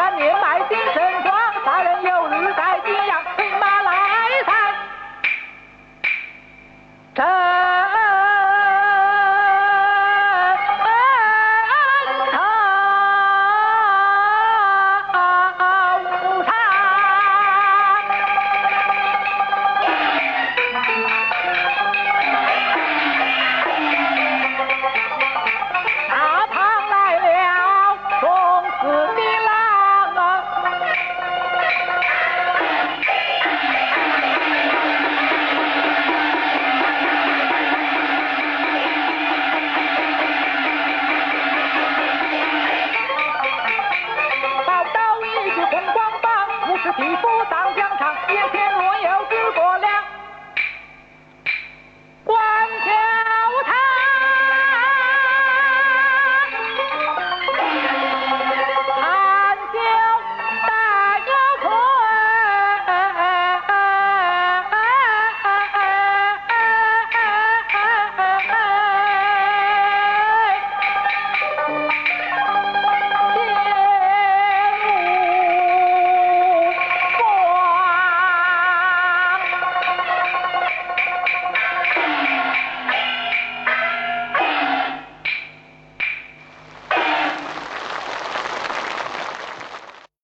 他年迈精神爽大人有日在晋阳兵马来犯吕布当疆场，一天轮流诸葛亮。